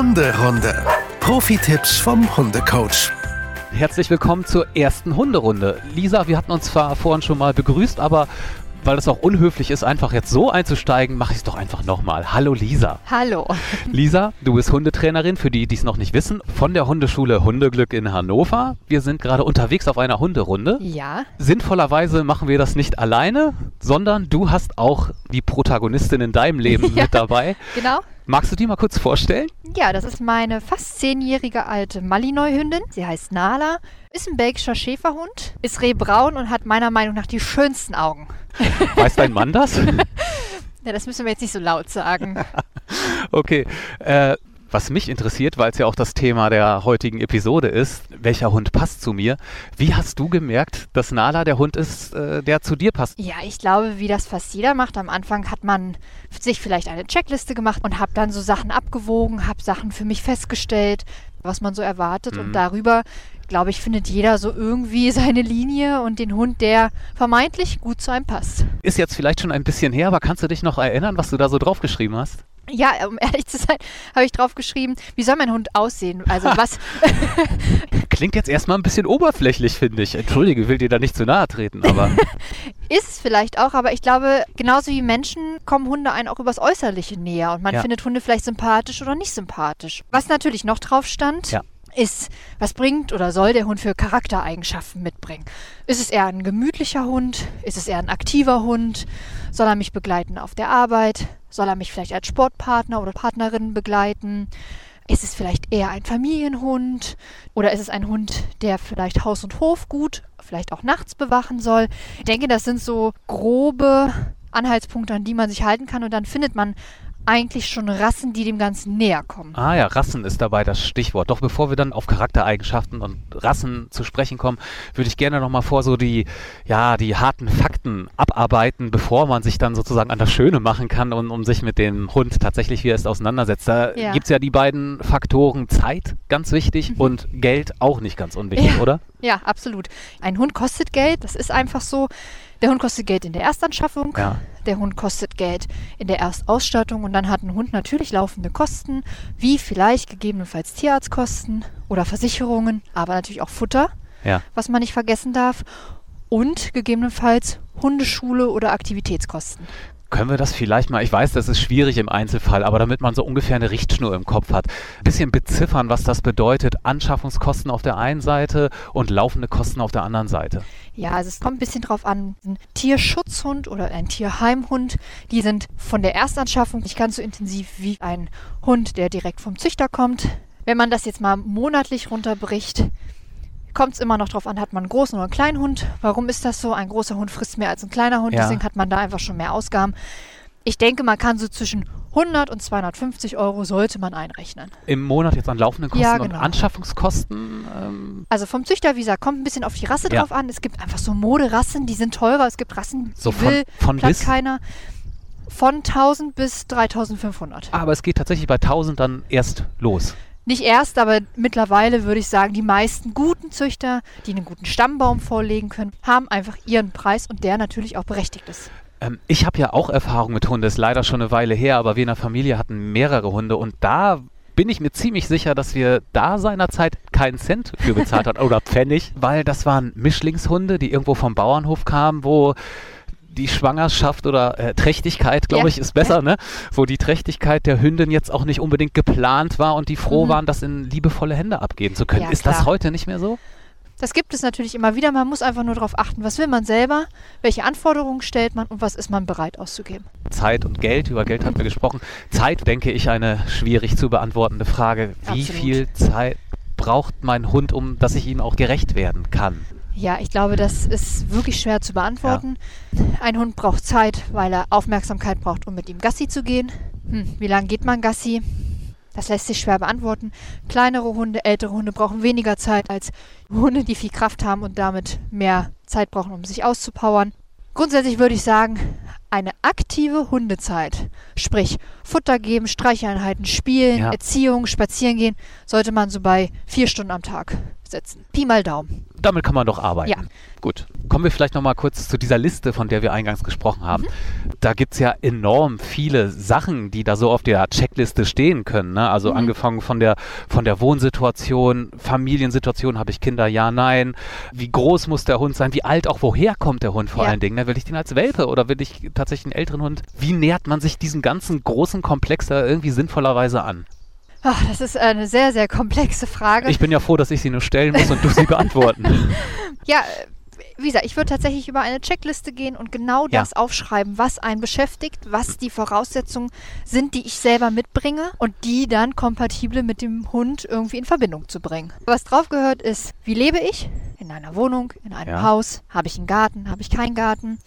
Hunderunde. Profi-Tipps vom Hundecoach. Herzlich willkommen zur ersten Hunderunde. Lisa, wir hatten uns zwar vorhin schon mal begrüßt, aber weil es auch unhöflich ist, einfach jetzt so einzusteigen, mache ich es doch einfach nochmal. Hallo Lisa. Hallo. Lisa, du bist Hundetrainerin, für die, die es noch nicht wissen, von der Hundeschule Hundeglück in Hannover. Wir sind gerade unterwegs auf einer Hunderunde. Ja. Sinnvollerweise machen wir das nicht alleine, sondern du hast auch die Protagonistin in deinem Leben Ja. mit dabei. Genau. Magst du die mal kurz vorstellen? Ja, das ist meine fast zehnjährige alte Malinois-Hündin. Sie heißt Nala, ist ein belgischer Schäferhund, ist rehbraun und hat meiner Meinung nach die schönsten Augen. Weiß dein Mann das? Ja, das müssen wir jetzt nicht so laut sagen. Okay. Äh, was mich interessiert, weil es ja auch das Thema der heutigen Episode ist, welcher Hund passt zu mir? Wie hast du gemerkt, dass Nala der Hund ist, äh, der zu dir passt? Ja, ich glaube, wie das fast jeder macht. Am Anfang hat man sich vielleicht eine Checkliste gemacht und habe dann so Sachen abgewogen, habe Sachen für mich festgestellt, was man so erwartet. Mhm. Und darüber, glaube ich, findet jeder so irgendwie seine Linie und den Hund, der vermeintlich gut zu einem passt. Ist jetzt vielleicht schon ein bisschen her, aber kannst du dich noch erinnern, was du da so draufgeschrieben hast? Ja, um ehrlich zu sein, habe ich drauf geschrieben, wie soll mein Hund aussehen? Also was, Klingt jetzt erstmal ein bisschen oberflächlich, finde ich. Entschuldige, will dir da nicht zu nahe treten, aber ist es vielleicht auch, aber ich glaube, genauso wie Menschen kommen Hunde einen auch übers Äußerliche näher und man Ja. findet Hunde vielleicht sympathisch oder nicht sympathisch. Was natürlich noch drauf stand, Ja. ist, was bringt oder soll der Hund für Charaktereigenschaften mitbringen? Ist es eher ein gemütlicher Hund? Ist es eher ein aktiver Hund? Soll er mich begleiten auf der Arbeit? Soll er mich vielleicht als Sportpartner oder Partnerin begleiten? Ist es vielleicht eher ein Familienhund? Oder ist es ein Hund, der vielleicht Haus und Hof gut, vielleicht auch nachts bewachen soll? Ich denke, das sind so grobe Anhaltspunkte, an die man sich halten kann. Und dann findet man eigentlich schon Rassen, die dem Ganzen näher kommen. ah ja, Rassen ist dabei das Stichwort. Doch bevor wir dann auf Charaktereigenschaften und Rassen zu sprechen kommen, würde ich gerne noch mal vor so die, ja, die harten Fakten abarbeiten, bevor man sich dann sozusagen an das Schöne machen kann und um sich mit dem Hund tatsächlich, wie er ist, auseinandersetzt. Da Ja. gibt es ja die beiden Faktoren Zeit, ganz wichtig, und Geld auch nicht ganz unwichtig, Ja. oder? Ja, absolut. Ein Hund kostet Geld, das ist einfach so. Der Hund kostet Geld in der Erstanschaffung, Ja. Der Hund kostet Geld in der Erstausstattung und dann hat ein Hund natürlich laufende Kosten, wie vielleicht gegebenenfalls Tierarztkosten oder Versicherungen, aber natürlich auch Futter, Ja. was man nicht vergessen darf, und gegebenenfalls Hundeschule oder Aktivitätskosten. Können wir das vielleicht mal, ich weiß, das ist schwierig im Einzelfall, aber damit man so ungefähr eine Richtschnur im Kopf hat, ein bisschen beziffern, was das bedeutet, Anschaffungskosten auf der einen Seite und laufende Kosten auf der anderen Seite. Ja, also es kommt ein bisschen drauf an. Ein Tierschutzhund oder ein Tierheimhund, die sind von der Erstanschaffung nicht ganz so intensiv wie ein Hund, der direkt vom Züchter kommt. Wenn man das jetzt mal monatlich runterbricht, kommt es immer noch drauf an, hat man einen großen oder einen kleinen Hund. Warum ist das so? Ein großer Hund frisst mehr als ein kleiner Hund, Ja. deswegen hat man da einfach schon mehr Ausgaben. Ich denke, man kann so zwischen 100 und 250 Euro sollte man einrechnen. Im Monat jetzt an laufenden Kosten Ja, und genau. Anschaffungskosten. Ähm, Also vom Züchter, wie gesagt, kommt ein bisschen auf die Rasse Ja. drauf an. Es gibt einfach so Moderassen, die sind teurer. Es gibt Rassen, die so von, will von bis. keiner. Von 1000 bis 3500. Aber es geht tatsächlich bei 1000 dann erst los. Nicht erst, aber mittlerweile würde ich sagen, die meisten guten Züchter, die einen guten Stammbaum vorlegen können, haben einfach ihren Preis und der natürlich auch berechtigt ist. Ähm, ich habe ja auch Erfahrung mit Hunden, ist leider schon eine Weile her, aber wir in der Familie hatten mehrere Hunde und da bin ich mir ziemlich sicher, dass wir da seinerzeit keinen Cent für bezahlt haben oder Pfennig, weil das waren Mischlingshunde, die irgendwo vom Bauernhof kamen, wo die Schwangerschaft oder äh, Trächtigkeit, glaube Ja, ich, ist besser, ne? Wo die Trächtigkeit der Hündin jetzt auch nicht unbedingt geplant war und die froh Mhm. waren, das in liebevolle Hände abgeben zu können. Ja, ist das klar. heute nicht mehr so? Das gibt es natürlich immer wieder. Man muss einfach nur darauf achten, was will man selber, welche Anforderungen stellt man und was ist man bereit auszugeben. Zeit und Geld, über Geld hatten wir gesprochen. Zeit, denke ich, eine schwierig zu beantwortende Frage. Wie Absolut. viel Zeit braucht mein Hund, um dass ich ihm auch gerecht werden kann? Ja, ich glaube, das ist wirklich schwer zu beantworten. Ein Hund braucht Zeit, weil er Aufmerksamkeit braucht, um mit ihm Gassi zu gehen. Hm, wie lange geht man Gassi? Das lässt sich schwer beantworten. Kleinere Hunde, ältere Hunde brauchen weniger Zeit als Hunde, die viel Kraft haben und damit mehr Zeit brauchen, um sich auszupowern. Grundsätzlich würde ich sagen, Eine aktive Hundezeit, sprich Futter geben, Streicheinheiten, Spielen, Ja. Erziehung, Spazieren gehen, sollte man so bei vier Stunden am Tag setzen. Pi mal Daumen. Damit kann man doch arbeiten. Ja. Gut. Kommen wir vielleicht nochmal kurz zu dieser Liste, von der wir eingangs gesprochen haben. Da gibt es ja enorm viele Sachen, die da so auf der Checkliste stehen können. Ne? Also angefangen von der, von der Wohnsituation, Familiensituation, habe ich Kinder, ja, nein. Wie groß muss der Hund sein? Wie alt auch, woher kommt der Hund vor Ja. allen Dingen? Ne? Will ich den als Welpe oder will ich tatsächlich einen älteren Hund? Wie nähert man sich diesem ganzen großen Komplex da irgendwie sinnvollerweise an? Ach, das ist eine sehr, sehr komplexe Frage. Ich bin ja froh, dass ich sie nur stellen muss und du sie beantworten. Ja, wie gesagt, ich würde tatsächlich über eine Checkliste gehen und genau Ja. das aufschreiben, was einen beschäftigt, was die Voraussetzungen sind, die ich selber mitbringe und die dann kompatibel mit dem Hund irgendwie in Verbindung zu bringen. Was drauf gehört ist, wie lebe ich? In einer Wohnung, in einem Ja. Haus? Habe ich einen Garten? Habe ich keinen Garten?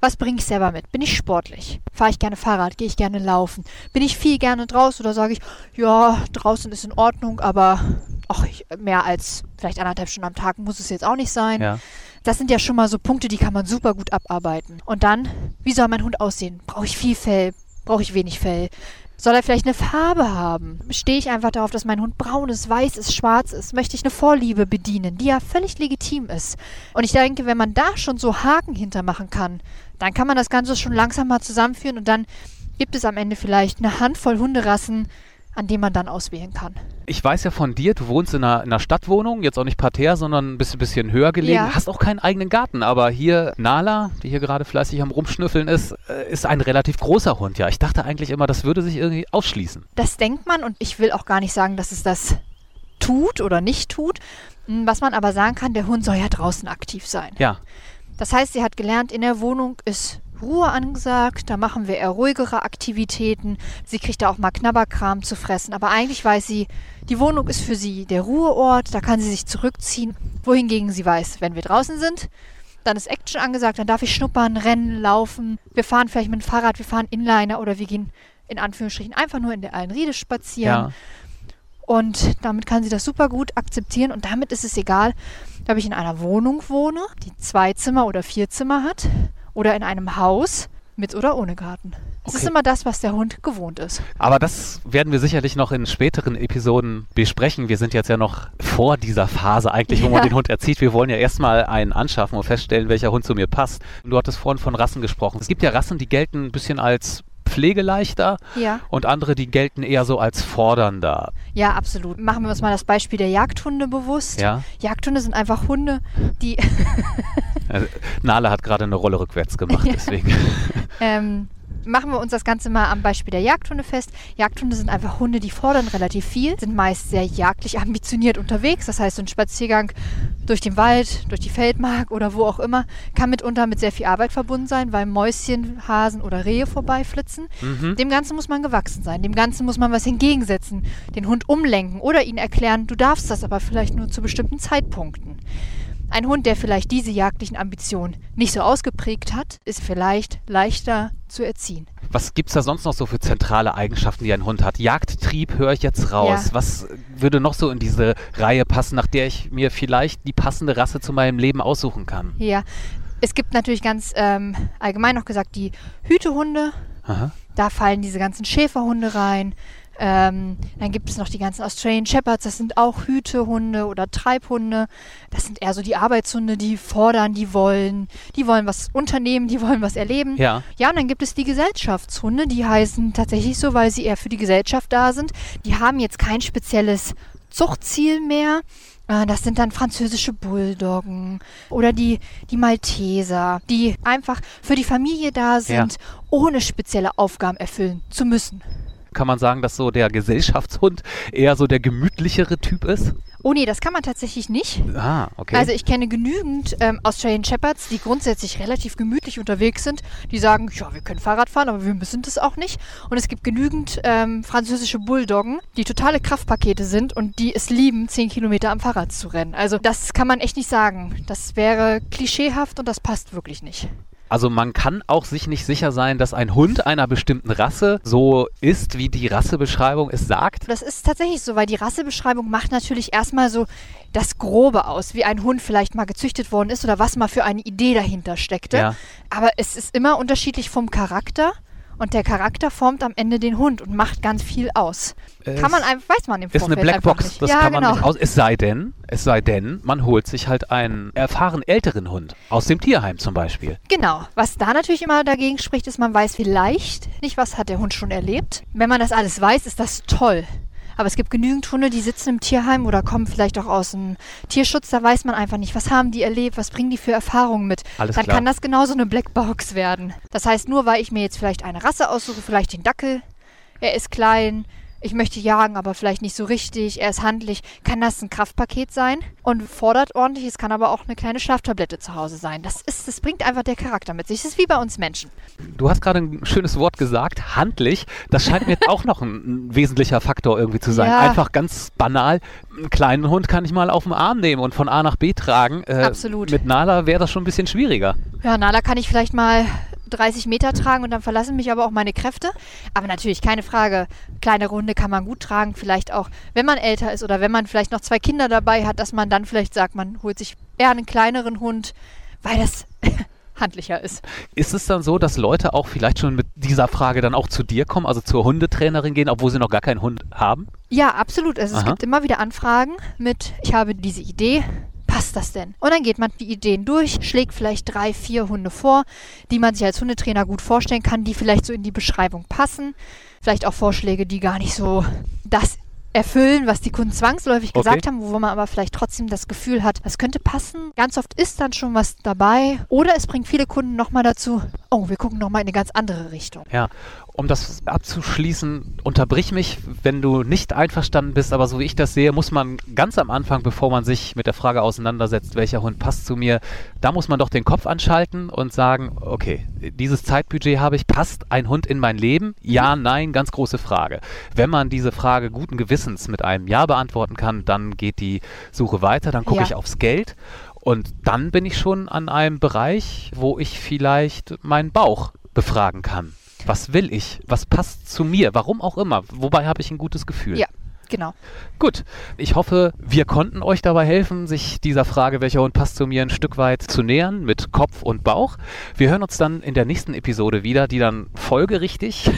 Was bringe ich selber mit? Bin ich sportlich? Fahre ich gerne Fahrrad? Gehe ich gerne laufen? Bin ich viel gerne draußen oder sage ich, ja, draußen ist in Ordnung, aber ach, ich, mehr als vielleicht anderthalb Stunden am Tag muss es jetzt auch nicht sein. ja. Das sind ja schon mal so Punkte, die kann man super gut abarbeiten. Und dann, wie soll mein Hund aussehen? Brauche ich viel Fell? Brauche ich wenig Fell? Soll er vielleicht eine Farbe haben? Stehe ich einfach darauf, dass mein Hund braun ist, weiß ist, schwarz ist? Möchte ich eine Vorliebe bedienen, die ja völlig legitim ist? Und ich denke, wenn man da schon so Haken hintermachen kann, dann kann man das Ganze schon langsam mal zusammenführen und dann gibt es am Ende vielleicht eine Handvoll Hunderassen, an denen man dann auswählen kann. Ich weiß ja von dir, du wohnst in einer, in einer Stadtwohnung, jetzt auch nicht Parterre, sondern ein bisschen, bisschen höher gelegen. Ja. Hast auch keinen eigenen Garten, aber hier Nala, die hier gerade fleißig am Rumschnüffeln ist, äh, ist ein relativ großer Hund. Ja, ich dachte eigentlich immer, das würde sich irgendwie ausschließen. Das denkt man und ich will auch gar nicht sagen, dass es das tut oder nicht tut. Hm, Was man aber sagen kann, der Hund soll ja draußen aktiv sein. Ja, Das heißt, sie hat gelernt, in der Wohnung ist Ruhe angesagt, da machen wir eher ruhigere Aktivitäten. Sie kriegt da auch mal Knabberkram zu fressen, aber eigentlich weiß sie, die Wohnung ist für sie der Ruheort, da kann sie sich zurückziehen. Wohingegen sie weiß, wenn wir draußen sind, dann ist Action angesagt, dann darf ich schnuppern, rennen, laufen. Wir fahren vielleicht mit dem Fahrrad, wir fahren Inliner oder wir gehen in Anführungsstrichen einfach nur in der Allenriede spazieren. ja. Und damit kann sie das super gut akzeptieren und damit ist es egal, ob ich in einer Wohnung wohne, die zwei Zimmer oder vier Zimmer hat, oder in einem Haus mit oder ohne Garten. Es ist Okay. immer das, was der Hund gewohnt ist. Aber das werden wir sicherlich noch in späteren Episoden besprechen. Wir sind jetzt ja noch vor dieser Phase eigentlich, wo man Ja. den Hund erzieht. Wir wollen ja erstmal einen anschaffen und feststellen, welcher Hund zu mir passt. Du hattest vorhin von Rassen gesprochen. Es gibt ja Rassen, die gelten ein bisschen als pflegeleichter Ja. und andere, die gelten eher so als fordernder. Ja, absolut. Machen wir uns mal das Beispiel der Jagdhunde bewusst. Ja? Jagdhunde sind einfach Hunde, die Äh, Nala hat gerade eine Rolle rückwärts gemacht, Ja. deswegen. Ähm, machen wir uns das Ganze mal am Beispiel der Jagdhunde fest. Jagdhunde sind einfach Hunde, die fordern relativ viel, sind meist sehr jagdlich ambitioniert unterwegs. Das heißt, so ein Spaziergang durch den Wald, durch die Feldmark oder wo auch immer, kann mitunter mit sehr viel Arbeit verbunden sein, weil Mäuschen, Hasen oder Rehe vorbeiflitzen. Mhm. Dem Ganzen muss man gewachsen sein. Dem Ganzen muss man was entgegensetzen, den Hund umlenken oder ihnen erklären, du darfst das aber vielleicht nur zu bestimmten Zeitpunkten. Ein Hund, der vielleicht diese jagdlichen Ambitionen nicht so ausgeprägt hat, ist vielleicht leichter zu erziehen. Was gibt es da sonst noch so für zentrale Eigenschaften, die ein Hund hat? Jagdtrieb höre ich jetzt raus. Ja. Was würde noch so in diese Reihe passen, nach der ich mir vielleicht die passende Rasse zu meinem Leben aussuchen kann? Ja, es gibt natürlich ganz ähm, allgemein noch gesagt die Hütehunde. Aha. Da fallen diese ganzen Schäferhunde rein. Ähm, dann gibt es noch die ganzen Australian Shepherds, das sind auch Hütehunde oder Treibhunde. Das sind eher so die Arbeitshunde, die fordern, die wollen, die wollen was unternehmen, die wollen was erleben. Ja. Ja, und dann gibt es die Gesellschaftshunde, die heißen tatsächlich so, weil sie eher für die Gesellschaft da sind. Die haben jetzt kein spezielles Zuchtziel mehr. Äh, Das sind dann französische Bulldoggen oder die, die Malteser, die einfach für die Familie da sind, ohne spezielle Aufgaben erfüllen zu müssen. Kann man sagen, dass so der Gesellschaftshund eher so der gemütlichere Typ ist? Oh nee, das kann man tatsächlich nicht. Ah, okay. Also ich kenne genügend ähm, Australian Shepherds, die grundsätzlich relativ gemütlich unterwegs sind. Die sagen, ja, wir können Fahrrad fahren, aber wir müssen das auch nicht. Und es gibt genügend ähm, französische Bulldoggen, die totale Kraftpakete sind und die es lieben, 10 Kilometer am Fahrrad zu rennen. Also das kann man echt nicht sagen. Das wäre klischeehaft und das passt wirklich nicht. Also man kann auch sich nicht sicher sein, dass ein Hund einer bestimmten Rasse so ist, wie die Rassebeschreibung es sagt. Das ist tatsächlich so, weil die Rassebeschreibung macht natürlich erstmal so das Grobe aus, wie ein Hund vielleicht mal gezüchtet worden ist oder was mal für eine Idee dahinter steckte. Ja. Aber es ist immer unterschiedlich vom Charakter. Und der Charakter formt am Ende den Hund und macht ganz viel aus. Es kann man einfach, weiß man im Ist Vorfeld eine einfach Blackbox, das ja, kann man genau. nicht aus. Es sei denn, es sei denn, man holt sich halt einen erfahren älteren Hund aus dem Tierheim zum Beispiel. Genau. Was da natürlich immer dagegen spricht, ist, man weiß vielleicht nicht, was hat der Hund schon erlebt. Wenn man das alles weiß, ist das toll. Aber es gibt genügend Hunde, die sitzen im Tierheim oder kommen vielleicht auch aus dem Tierschutz. Da weiß man einfach nicht, was haben die erlebt, was bringen die für Erfahrungen mit. Alles Dann klar. kann das genauso eine Blackbox werden. Das heißt, nur weil ich mir jetzt vielleicht eine Rasse aussuche, vielleicht den Dackel, er ist klein, ich möchte jagen, aber vielleicht nicht so richtig, er ist handlich, kann das ein Kraftpaket sein und fordert ordentlich. Es kann aber auch eine kleine Schlaftablette zu Hause sein. Das, ist, das bringt einfach der Charakter mit sich. Das ist wie bei uns Menschen. Du hast gerade ein schönes Wort gesagt, handlich. Das scheint mir auch noch ein, ein wesentlicher Faktor irgendwie zu sein. Ja. Einfach ganz banal. Einen kleinen Hund kann ich mal auf den Arm nehmen und von A nach B tragen. Äh, Absolut. Mit Nala wäre das schon ein bisschen schwieriger. Ja, Nala kann ich vielleicht mal 30 Meter tragen und dann verlassen mich aber auch meine Kräfte. Aber natürlich, keine Frage, kleinere Hunde kann man gut tragen. Vielleicht auch, wenn man älter ist oder wenn man vielleicht noch zwei Kinder dabei hat, dass man dann vielleicht sagt, man holt sich eher einen kleineren Hund, weil das handlicher ist. Ist es dann so, dass Leute auch vielleicht schon mit dieser Frage dann auch zu dir kommen, also zur Hundetrainerin gehen, obwohl sie noch gar keinen Hund haben? Ja, absolut. Also es gibt immer wieder Anfragen mit, ich habe diese Idee, passt das denn? Und dann geht man die Ideen durch, schlägt vielleicht drei, vier Hunde vor, die man sich als Hundetrainer gut vorstellen kann, die vielleicht so in die Beschreibung passen. Vielleicht auch Vorschläge, die gar nicht so das erfüllen, was die Kunden zwangsläufig Okay. gesagt haben, wo man aber vielleicht trotzdem das Gefühl hat, das könnte passen. Ganz oft ist dann schon was dabei. Oder es bringt viele Kunden nochmal dazu, oh, wir gucken nochmal in eine ganz andere Richtung. Ja, um das abzuschließen, unterbrich mich, wenn du nicht einverstanden bist, aber so wie ich das sehe, muss man ganz am Anfang, bevor man sich mit der Frage auseinandersetzt, welcher Hund passt zu mir, da muss man doch den Kopf anschalten und sagen, okay, dieses Zeitbudget habe ich, passt ein Hund in mein Leben? Ja, nein, ganz große Frage. Wenn man diese Frage guten Gewissens mit einem Ja beantworten kann, dann geht die Suche weiter, dann gucke Ja. ich aufs Geld. Und dann bin ich schon an einem Bereich, wo ich vielleicht meinen Bauch befragen kann. Was will ich? Was passt zu mir? Warum auch immer. Wobei habe ich ein gutes Gefühl. Ja, genau. Gut, ich hoffe, wir konnten euch dabei helfen, sich dieser Frage, welcher Hund passt zu mir, ein Stück weit zu nähern mit Kopf und Bauch. Wir hören uns dann in der nächsten Episode wieder, die dann folgerichtig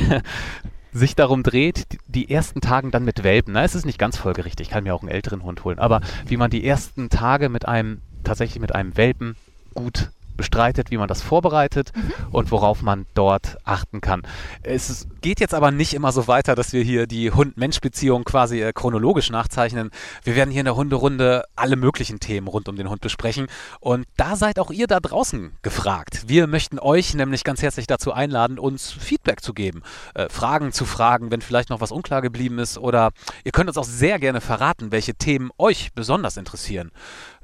sich darum dreht, die- ersten Tagen dann mit Welpen. Na, es ist nicht ganz folgerichtig, ich kann mir auch einen älteren Hund holen, aber wie man die ersten Tage mit einem, tatsächlich mit einem Welpen gut bestreitet, wie man das vorbereitet und worauf man dort achten kann. Es geht jetzt aber nicht immer so weiter, dass wir hier die Hund-Mensch-Beziehung quasi äh, chronologisch nachzeichnen. Wir werden hier in der Hunderunde alle möglichen Themen rund um den Hund besprechen und da seid auch ihr da draußen gefragt. Wir möchten euch nämlich ganz herzlich dazu einladen, uns Feedback zu geben, äh, Fragen zu fragen, wenn vielleicht noch was unklar geblieben ist oder ihr könnt uns auch sehr gerne verraten, welche Themen euch besonders interessieren.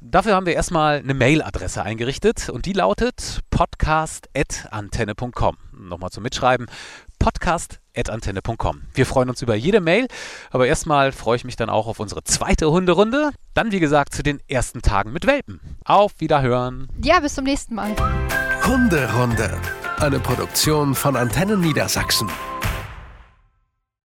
Dafür haben wir erstmal eine Mailadresse eingerichtet und die lautet podcast.antenne.com. Nochmal zum Mitschreiben. podcast.antenne.com. Wir freuen uns über jede Mail, aber erstmal freue ich mich dann auch auf unsere zweite Hunderunde. Dann, wie gesagt, zu den ersten Tagen mit Welpen. Auf Wiederhören. Ja, bis zum nächsten Mal. Hunderunde. Eine Produktion von Antennen Niedersachsen.